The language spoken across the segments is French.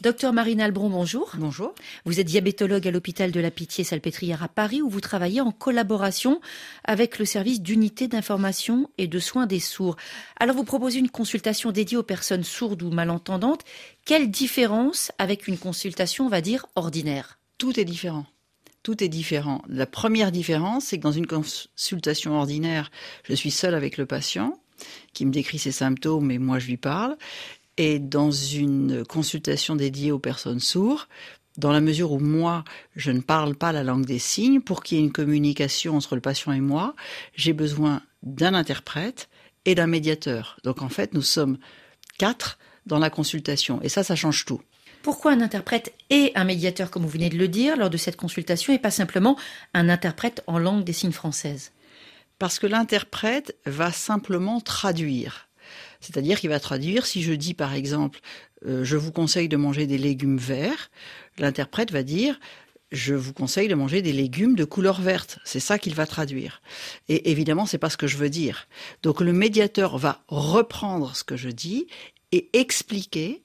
Docteur Marine Albron, bonjour. Bonjour. Vous êtes diabétologue à l'hôpital de la Pitié-Salpêtrière à Paris où vous travaillez en collaboration avec le service d'unité d'information et de soins des sourds. Alors vous proposez une consultation dédiée aux personnes sourdes ou malentendantes. Quelle différence avec une consultation, on va dire, ordinaire? Tout est différent. Tout est différent. La première différence, c'est que dans une consultation ordinaire, je suis seule avec le patient qui me décrit ses symptômes et moi je lui parle. Et dans une consultation dédiée aux personnes sourdes, dans la mesure où moi, je ne parle pas la langue des signes, pour qu'il y ait une communication entre le patient et moi, j'ai besoin d'un interprète et d'un médiateur. Donc en fait, nous sommes quatre dans la consultation. Et ça, ça change tout. Pourquoi un interprète et un médiateur, comme vous venez de le dire, lors de cette consultation, et pas simplement un interprète en langue des signes française Parce que l'interprète va simplement traduire. C'est-à-dire qu'il va traduire, si je dis par exemple, euh, je vous conseille de manger des légumes verts, l'interprète va dire, je vous conseille de manger des légumes de couleur verte. C'est ça qu'il va traduire. Et évidemment, c'est pas ce que je veux dire. Donc le médiateur va reprendre ce que je dis et expliquer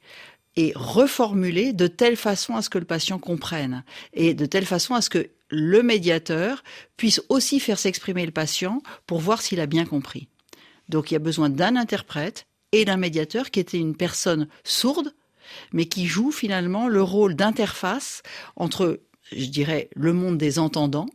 et reformuler de telle façon à ce que le patient comprenne et de telle façon à ce que le médiateur puisse aussi faire s'exprimer le patient pour voir s'il a bien compris. Donc il y a besoin d'un interprète et d'un médiateur qui était une personne sourde, mais qui joue finalement le rôle d'interface entre, je dirais, le monde des entendants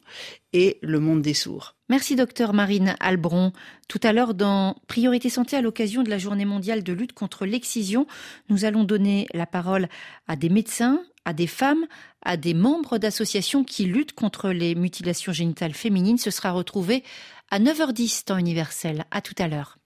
et le monde des sourds. Merci docteur Marine Albron. Tout à l'heure dans Priorité Santé à l'occasion de la journée mondiale de lutte contre l'excision, nous allons donner la parole à des médecins, à des femmes, à des membres d'associations qui luttent contre les mutilations génitales féminines. Ce sera retrouvé à 9h10 temps universel. À tout à l'heure.